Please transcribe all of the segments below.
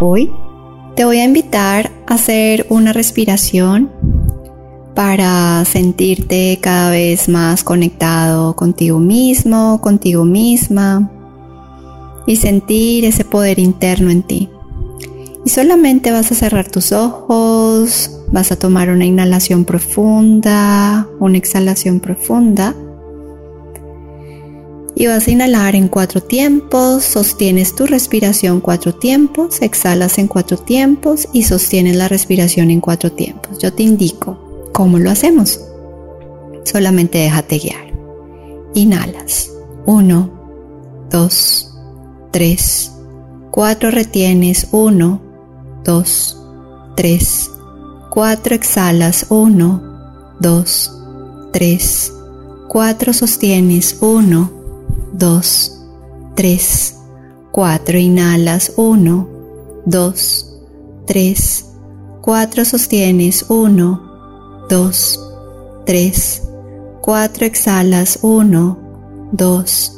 Hoy te voy a invitar a hacer una respiración para sentirte cada vez más conectado contigo mismo, contigo misma y sentir ese poder interno en ti. Y solamente vas a cerrar tus ojos, vas a tomar una inhalación profunda, una exhalación profunda. Y vas a inhalar en cuatro tiempos, sostienes tu respiración cuatro tiempos, exhalas en cuatro tiempos y sostienes la respiración en cuatro tiempos. Yo te indico cómo lo hacemos. Solamente déjate guiar. Inhalas. Uno, dos, tres, cuatro retienes. Uno, 2, 3, 4 exhalas, 1, 2, 3, 4 sostienes, 1, 2, 3, 4 inhalas, 1, 2, 3, 4 sostienes, 1, 2, 3, 4 exhalas, 1, 2,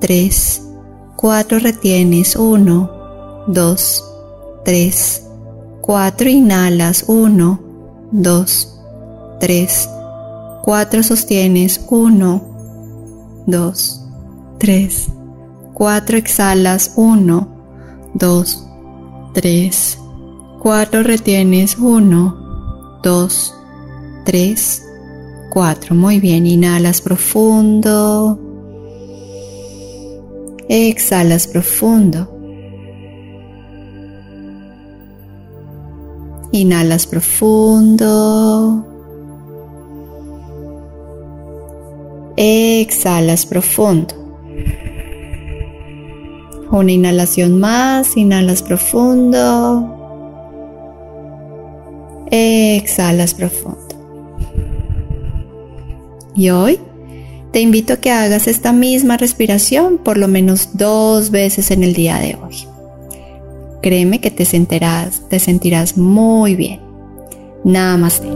3, 4 retienes, 1, 2, 3, 4 inhalas, 1, 2, 3, 4 sostienes, 1, 2, 3, 4 exhalas, 1, 2, 3, 4 retienes, 1, 2, 3, 4. Muy bien, inhalas profundo. Exhalas profundo. Inhalas profundo. Exhalas profundo. Una inhalación más, inhalas profundo. Exhalas profundo. Y hoy te invito a que hagas esta misma respiración por lo menos dos veces en el día de hoy. Créeme que te sentirás, te sentirás muy bien. Namaste.